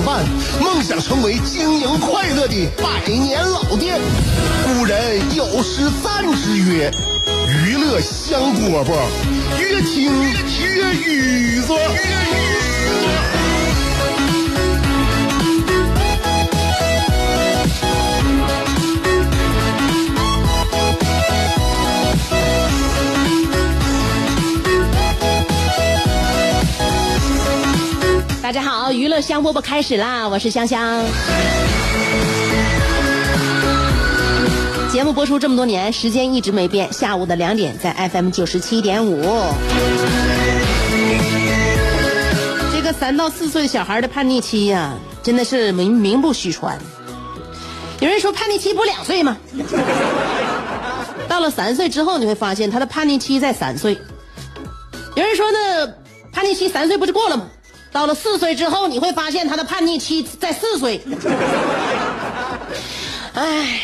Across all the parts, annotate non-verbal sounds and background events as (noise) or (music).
相伴，梦想成为经营快乐的百年老店。古人有诗赞之曰：“娱乐香饽饽，越听越语子。”大家好，娱乐香饽饽开始啦！我是香香。节目播出这么多年，时间一直没变，下午的两点在 FM 九十七点五。这个三到四岁小孩的叛逆期呀，真的是名名不虚传。有人说叛逆期不两岁吗？到了三岁之后，你会发现他的叛逆期在三岁。有人说呢，叛逆期三岁不是过了吗？到了四岁之后，你会发现他的叛逆期在四岁。(laughs) 哎，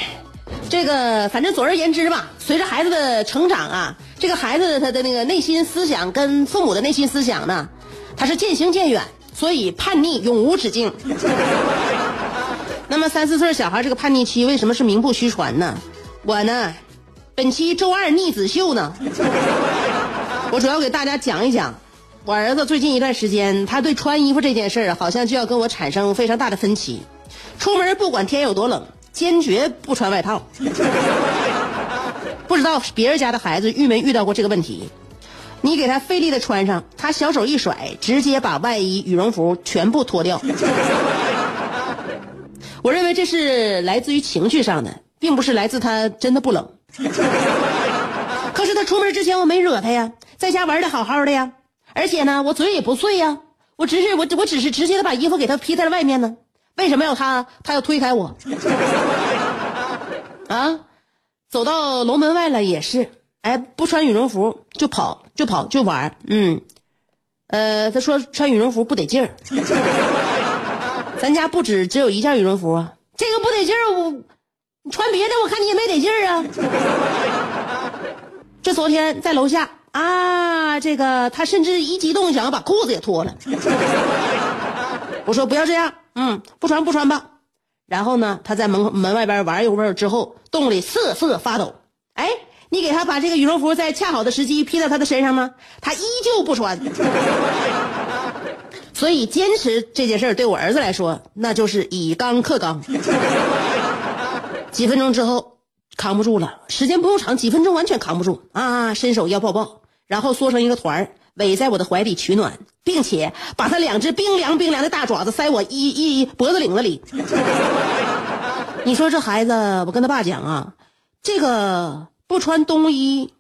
这个反正总而言之吧，随着孩子的成长啊，这个孩子他的那个内心思想跟父母的内心思想呢，他是渐行渐远，所以叛逆永无止境。(laughs) 那么三四岁小孩这个叛逆期为什么是名不虚传呢？我呢，本期周二逆子秀呢，(laughs) 我主要给大家讲一讲。我儿子最近一段时间，他对穿衣服这件事儿好像就要跟我产生非常大的分歧。出门不管天有多冷，坚决不穿外套。(laughs) 不知道别人家的孩子遇没遇到过这个问题？你给他费力的穿上，他小手一甩，直接把外衣、羽绒服全部脱掉。我认为这是来自于情绪上的，并不是来自他真的不冷。可是他出门之前我没惹他呀，在家玩的好好的呀。而且呢，我嘴也不碎呀，我只是我我只是直接的把衣服给他披在了外面呢。为什么要他他要推开我？(laughs) 啊，走到楼门外了也是，哎，不穿羽绒服就跑就跑就玩嗯，呃，他说穿羽绒服不得劲儿。(laughs) 咱家不止只有一件羽绒服啊，这个不得劲儿，我你穿别的我看你也没得劲儿啊。这昨天在楼下。啊，这个他甚至一激动想要把裤子也脱了。(laughs) 我说不要这样，嗯，不穿不穿吧。然后呢，他在门门外边玩一会儿之后，冻得瑟瑟发抖。哎，你给他把这个羽绒服在恰好的时机披到他的身上吗？他依旧不穿。(laughs) 所以坚持这件事对我儿子来说，那就是以刚克刚。(laughs) 几分钟之后，扛不住了，时间不用长，几分钟完全扛不住啊！伸手要抱抱。然后缩成一个团儿，围在我的怀里取暖，并且把他两只冰凉冰凉的大爪子塞我一一脖子领子里。(laughs) 你说这孩子，我跟他爸讲啊，这个不穿冬衣，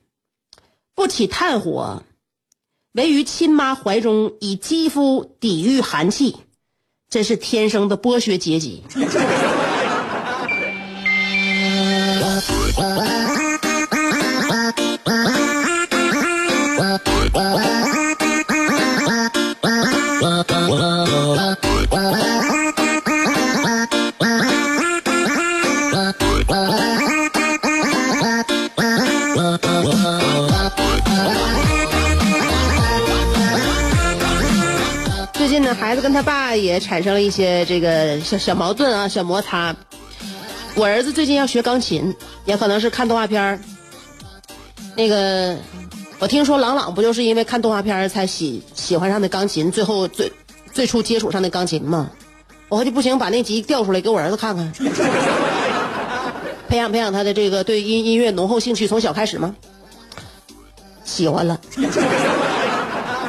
不起炭火，围于亲妈怀中，以肌肤抵御寒气，真是天生的剥削阶级。最近呢孩子跟他爸也产生了一些这个小小矛盾啊，小摩擦。我儿子最近要学钢琴，也可能是看动画片。那个，我听说朗朗不就是因为看动画片才喜喜欢上的钢琴，最后最最初接触上的钢琴吗？我就不行，把那集调出来给我儿子看看，培养培养他的这个对音音乐浓厚兴趣，从小开始吗？喜欢了。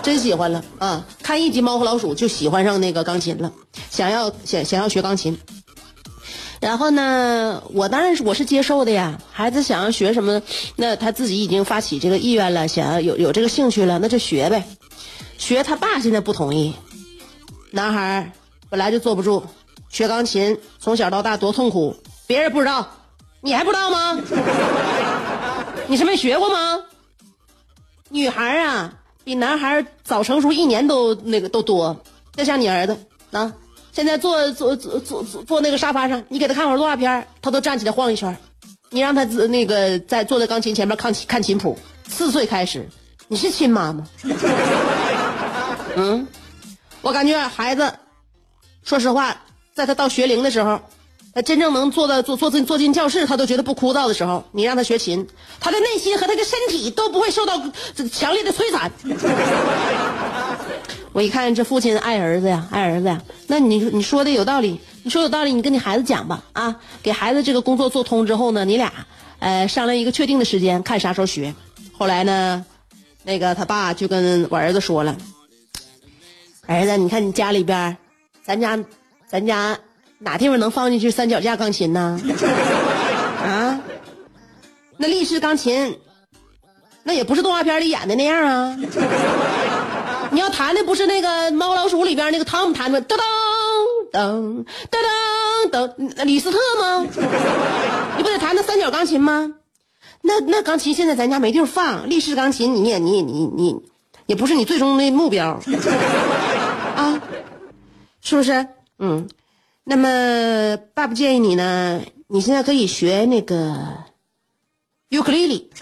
真喜欢了啊！看一集《猫和老鼠》就喜欢上那个钢琴了，想要想想要学钢琴。然后呢，我当然是我是接受的呀。孩子想要学什么，那他自己已经发起这个意愿了，想要有有这个兴趣了，那就学呗。学他爸现在不同意，男孩本来就坐不住，学钢琴从小到大多痛苦，别人不知道，你还不知道吗？你是没学过吗？女孩啊，比男孩早成熟一年都那个都多。再像你儿子啊，现在坐坐坐坐坐那个沙发上，你给他看会儿动画片，他都站起来晃一圈。你让他那个在坐在钢琴前面看看琴谱，四岁开始，你是亲妈吗？(laughs) 嗯，我感觉孩子，说实话，在他到学龄的时候，真正能坐到坐坐进坐进教室，他都觉得不枯燥的时候，你让他学琴，他的内心和他的身体都不会受到强烈的摧残。(laughs) 我一看这父亲爱儿子呀，爱儿子呀，那你你说的有道理，你说有道理，你跟你孩子讲吧，啊，给孩子这个工作做通之后呢，你俩，呃，商量一个确定的时间，看啥时候学。后来呢，那个他爸就跟我儿子说了，儿子，你看你家里边，咱家，咱家哪地方能放进去三脚架钢琴呢？啊，那立式钢琴，那也不是动画片里演的那样啊。你要弹的不是那个猫老鼠里边那个汤姆弹的，噔噔噔噔噔噔，李斯特吗？你不得弹那三角钢琴吗？那那钢琴现在咱家没地方放，立式钢琴你也你也你你也不是你最终的目标 (laughs) 啊，是不是？嗯，那么爸爸建议你呢，你现在可以学那个尤克里里，(laughs)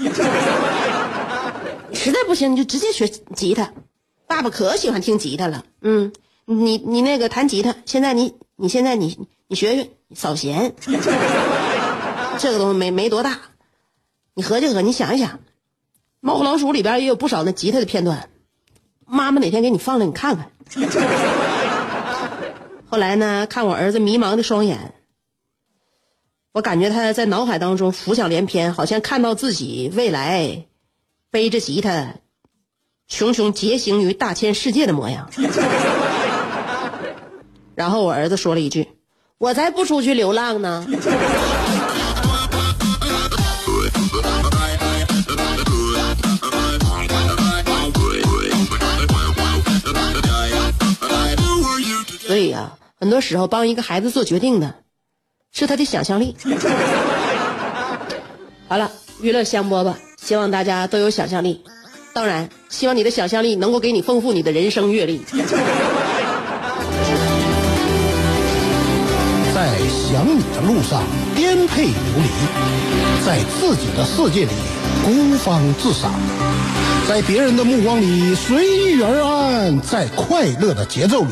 实在不行你就直接学吉他。爸爸可喜欢听吉他了，嗯，你你那个弹吉他，现在你你现在你你学学扫弦，(laughs) 这个东西没没多大，你合计合，你想一想，《猫和老鼠》里边也有不少那吉他的片段，妈妈哪天给你放了，你看看。后来呢，看我儿子迷茫的双眼，我感觉他在脑海当中浮想联翩，好像看到自己未来背着吉他。熊熊结行于大千世界的模样。(laughs) 然后我儿子说了一句：“我才不出去流浪呢。”所以啊，很多时候帮一个孩子做决定的，是他的想象力。(laughs) 好了，娱乐香饽饽，希望大家都有想象力。当然，希望你的想象力能够给你丰富你的人生阅历。(laughs) 在想你的路上颠沛流离，在自己的世界里孤芳自赏，在别人的目光里随遇而安，在快乐的节奏里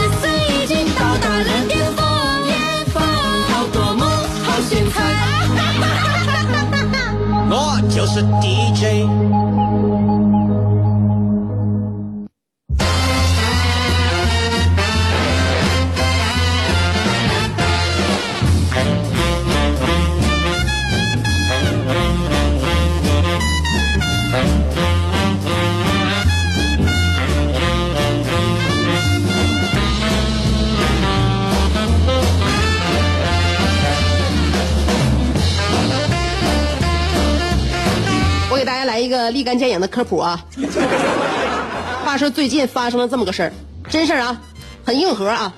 就是 DJ。个立竿见影的科普啊！(laughs) 话说最近发生了这么个事儿，真事儿啊，很硬核啊！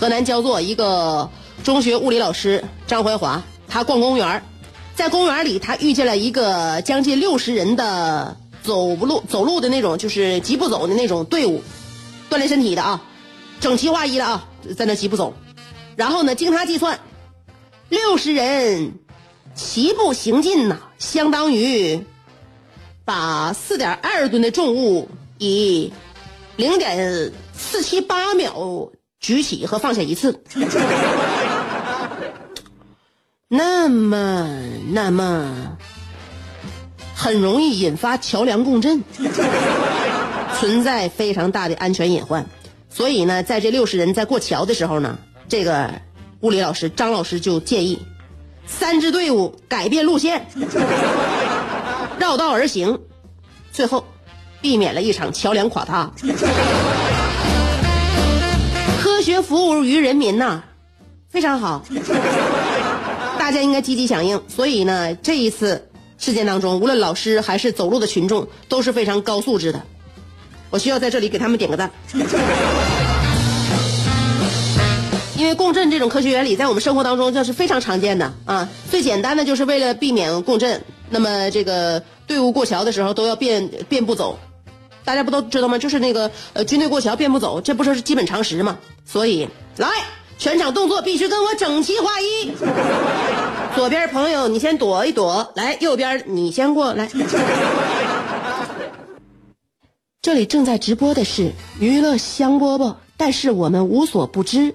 河南焦作一个中学物理老师张怀华，他逛公园，在公园里他遇见了一个将近六十人的走不路走路的那种，就是疾步走的那种队伍，锻炼身体的啊，整齐划一的啊，在那疾步走。然后呢，经他计算，六十人齐步行进呐，相当于。把四点二吨的重物以零点四七八秒举起和放下一次，那么那么很容易引发桥梁共振，存在非常大的安全隐患。所以呢，在这六十人在过桥的时候呢，这个物理老师张老师就建议，三支队伍改变路线，绕道而行，最后避免了一场桥梁垮塌。科学服务于人民呐，非常好，大家应该积极响应。所以呢，这一次事件当中，无论老师还是走路的群众都是非常高素质的。我需要在这里给他们点个赞。因为共振这种科学原理在我们生活当中这是非常常见的啊。最简单的就是为了避免共振，那么这个队伍过桥的时候都要变变步走，大家不都知道吗？就是那个呃军队过桥变步走，这不是基本常识吗？所以来，全场动作必须跟我整齐划一。左边朋友你先躲一躲，来右边你先过来。这里正在直播的是娱乐香饽饽。但是我们无所不知。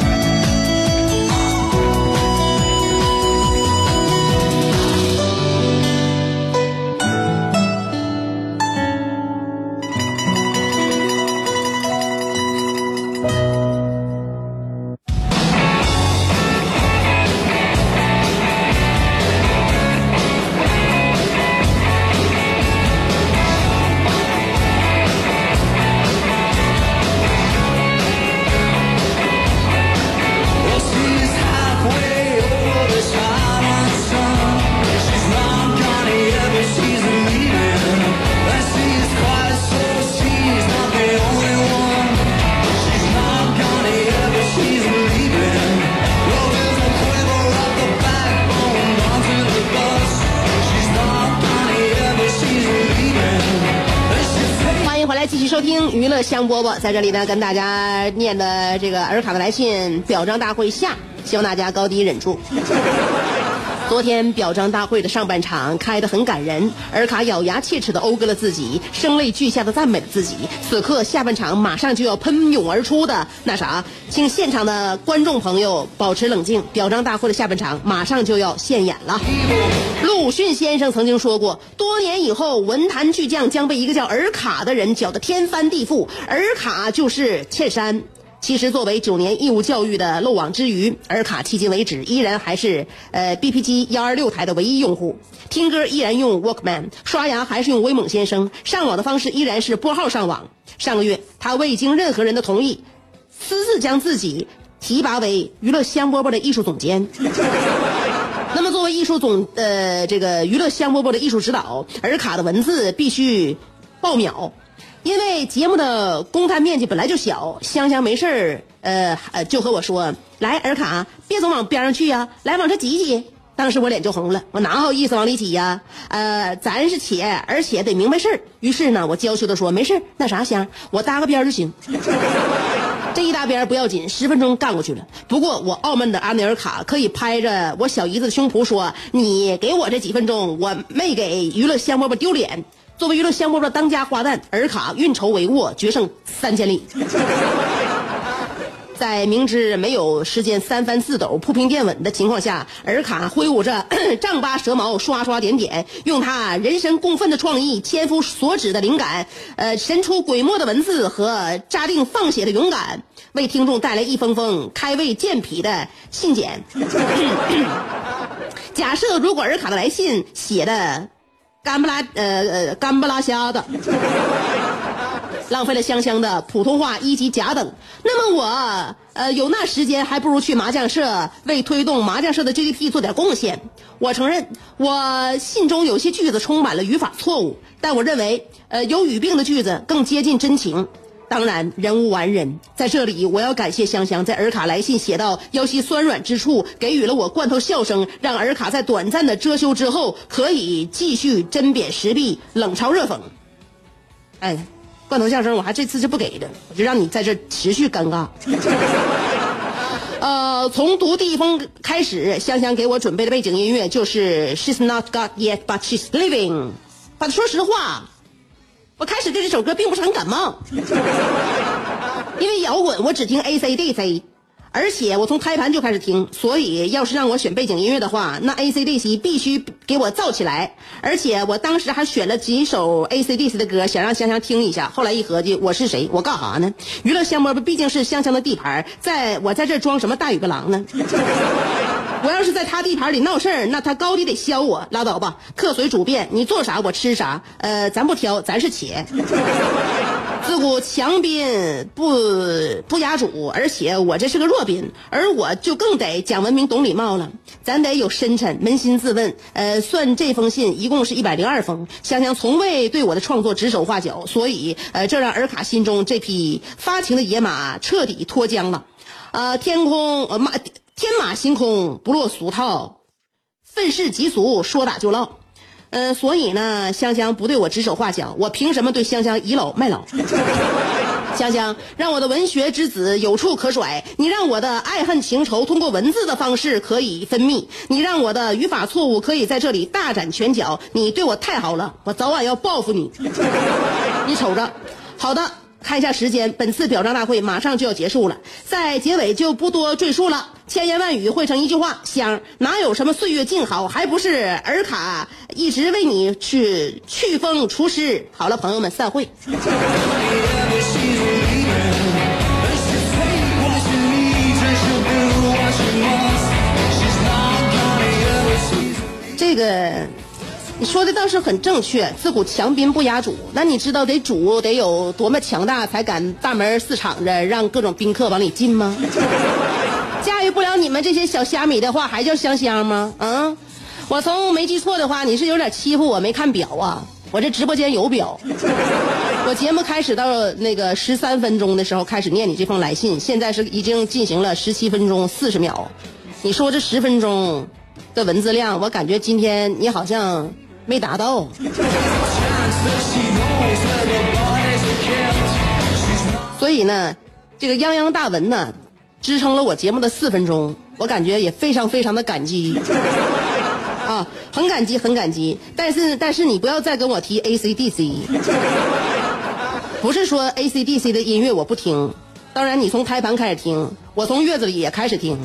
香饽饽在这里呢，跟大家念的这个尔卡的来信表彰大会下，希望大家高低忍住。昨天表彰大会的上半场开得很感人，尔卡咬牙切齿地讴歌了自己，声泪俱下的赞美了自己。此刻下半场马上就要喷涌而出的那啥，请现场的观众朋友保持冷静。表彰大会的下半场马上就要现演了。鲁迅先生曾经说过，多年以后文坛巨匠将被一个叫尔卡的人搅得天翻地覆。尔卡就是茜珊。其实，作为九年义务教育的漏网之鱼，尔卡迄今为止依然还是呃 BP 机幺二六台的唯一用户，听歌依然用 Walkman，刷牙还是用威猛先生，上网的方式依然是拨号上网。上个月，他未经任何人的同意，私自将自己提拔为娱乐香饽饽的艺术总监。(laughs) 那么，作为艺术总呃这个娱乐香饽饽的艺术指导，尔卡的文字必须爆秒。因为节目的公摊面积本来就小，香香没事儿，呃，就和我说：“来，尔卡，别总往边上去呀，来往这挤挤。”当时我脸就红了，我哪好意思往里挤呀？呃，咱是且，而且得明白事儿。于是呢，我娇羞的说：“没事儿那啥香，我搭个边就行。(laughs) ”这一搭边不要紧，十分钟干过去了。不过我傲慢的阿内尔卡可以拍着我小姨子的胸脯说：“你给我这几分钟，我没给娱乐香饽饽丢脸。”作为娱乐香饽饽当家花旦，尔卡运筹帷幄，决胜三千里。(laughs) 在明知没有时间三翻四抖铺平垫稳的情况下，尔卡挥舞着 (coughs) 丈八蛇矛，刷刷点点，用他人神共愤的创意，千夫所指的灵感，呃，神出鬼没的文字和扎定放血的勇敢，为听众带来一封封开胃健脾的信件。(coughs) 假设如果尔卡的来信写的。干不拉呃呃干不拉瞎的，浪费了香香的普通话一级甲等。那么我呃有那时间，还不如去麻将社为推动麻将社的 GDP 做点贡献。我承认我信中有些句子充满了语法错误，但我认为呃有语病的句子更接近真情。当然，人无完人，在这里我要感谢香香在尔卡来信写到腰膝酸软之处，给予了我罐头笑声，让尔卡在短暂的遮羞之后可以继续针砭时弊、冷嘲热讽。哎，罐头笑声我还这次是不给的，我就让你在这持续尴尬。(laughs) 呃，从读第一封开始，香香给我准备的背景音乐就是 She's Not Got Yet But She's Living。反正说实话，我开始对这首歌并不是很感冒，因为摇滚我只听 A C D C。而且我从胎盘就开始听，所以要是让我选背景音乐的话，那 AC/DC 必须给我造起来。而且我当时还选了几首 AC/DC 的歌，想让香香听一下。后来一合计，我是谁？我干啥呢？娱乐香饽饽毕竟是香香的地盘，在我在这装什么大尾巴狼呢？我要是在他地盘里闹事儿，那他高低得削我，拉倒吧。客随主便，你做啥我吃啥。呃，咱不挑，咱是且。自古强宾不不压主，而且我这是个弱宾，而我就更得讲文明、懂礼貌了。咱得有深沉，扪心自问。呃，算这封信一共是一百零二封，香香从未对我的创作指手画脚，所以呃，这让尔卡心中这匹发情的野马彻底脱缰了。呃，天空呃马。天马行空，不落俗套，愤世嫉俗，说打就唠。嗯，所以呢，香香不对我指手画脚，我凭什么对香香倚老卖老？(laughs) 香香让我的文学之子有处可甩，你让我的爱恨情仇通过文字的方式可以分泌，你让我的语法错误可以在这里大展拳脚，你对我太好了，我早晚要报复你。(laughs) 你瞅着，好的。看一下时间，本次表彰大会马上就要结束了，在结尾就不多赘述了。千言万语汇成一句话：香哪有什么岁月静好，还不是尔卡一直为你去祛风除湿。好了，朋友们，散会。这个。你说的倒是很正确，自古强兵不压主。那你知道得主得有多么强大，才敢大门四敞着让各种宾客往里进吗？(laughs) 驾驭不了你们这些小虾米的话，还叫香香吗？啊，我从没记错的话，你是有点欺负我没看表啊？我这直播间有表。(laughs) 我节目开始到那个十三分钟的时候开始念你这封来信，现在是已经进行了十七分钟四十秒。你说这十分钟的文字量，我感觉今天你好像。没达到，所以呢，这个泱泱大文呢，支撑了我节目的四分钟，我感觉也非常非常的感激，啊，很感激，很感激。但是，但是你不要再跟我提 A C D C，不是说 A C D C 的音乐我不听，当然你从胎盘开始听，我从月子里也开始听。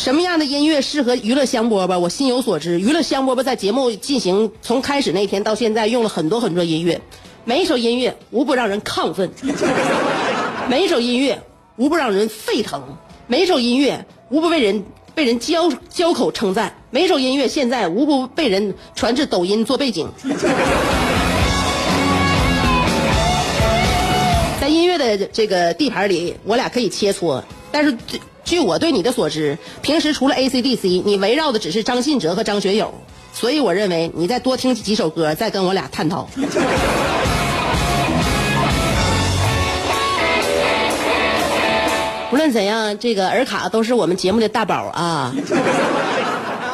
什么样的音乐适合娱乐香饽饽？我心有所知。娱乐香饽饽在节目进行从开始那天到现在，用了很多很多音乐，每一首音乐无不让人亢奋，每一首音乐无不让人沸腾，每一首音乐无不被人被人交交口称赞，每一首音乐现在无不被人传至抖音做背景。在音乐的这个地盘里，我俩可以切磋，但是。据我对你的所知，平时除了 AC/DC，你围绕的只是张信哲和张学友，所以我认为你再多听几首歌，再跟我俩探讨。无论怎样，这个尔卡都是我们节目的大宝啊！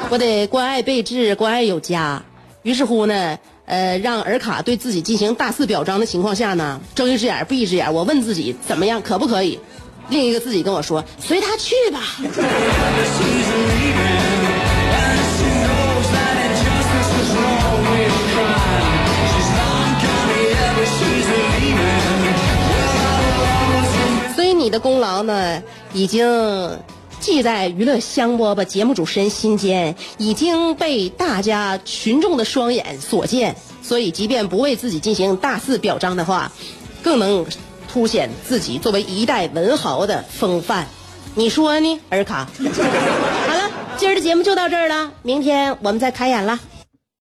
我得关爱备至，关爱有加。于是乎呢，呃，让尔卡对自己进行大肆表彰的情况下呢，睁一只眼闭一只眼。我问自己，怎么样，可不可以？另一个自己跟我说：“随他去吧。”所以你的功劳呢，已经记在娱乐香饽饽节目主持人心间，已经被大家群众的双眼所见。所以，即便不为自己进行大肆表彰的话，更能。凸显自己作为一代文豪的风范，你说呢，尔卡？(laughs) 好了，今儿的节目就到这儿了，明天我们再开演了。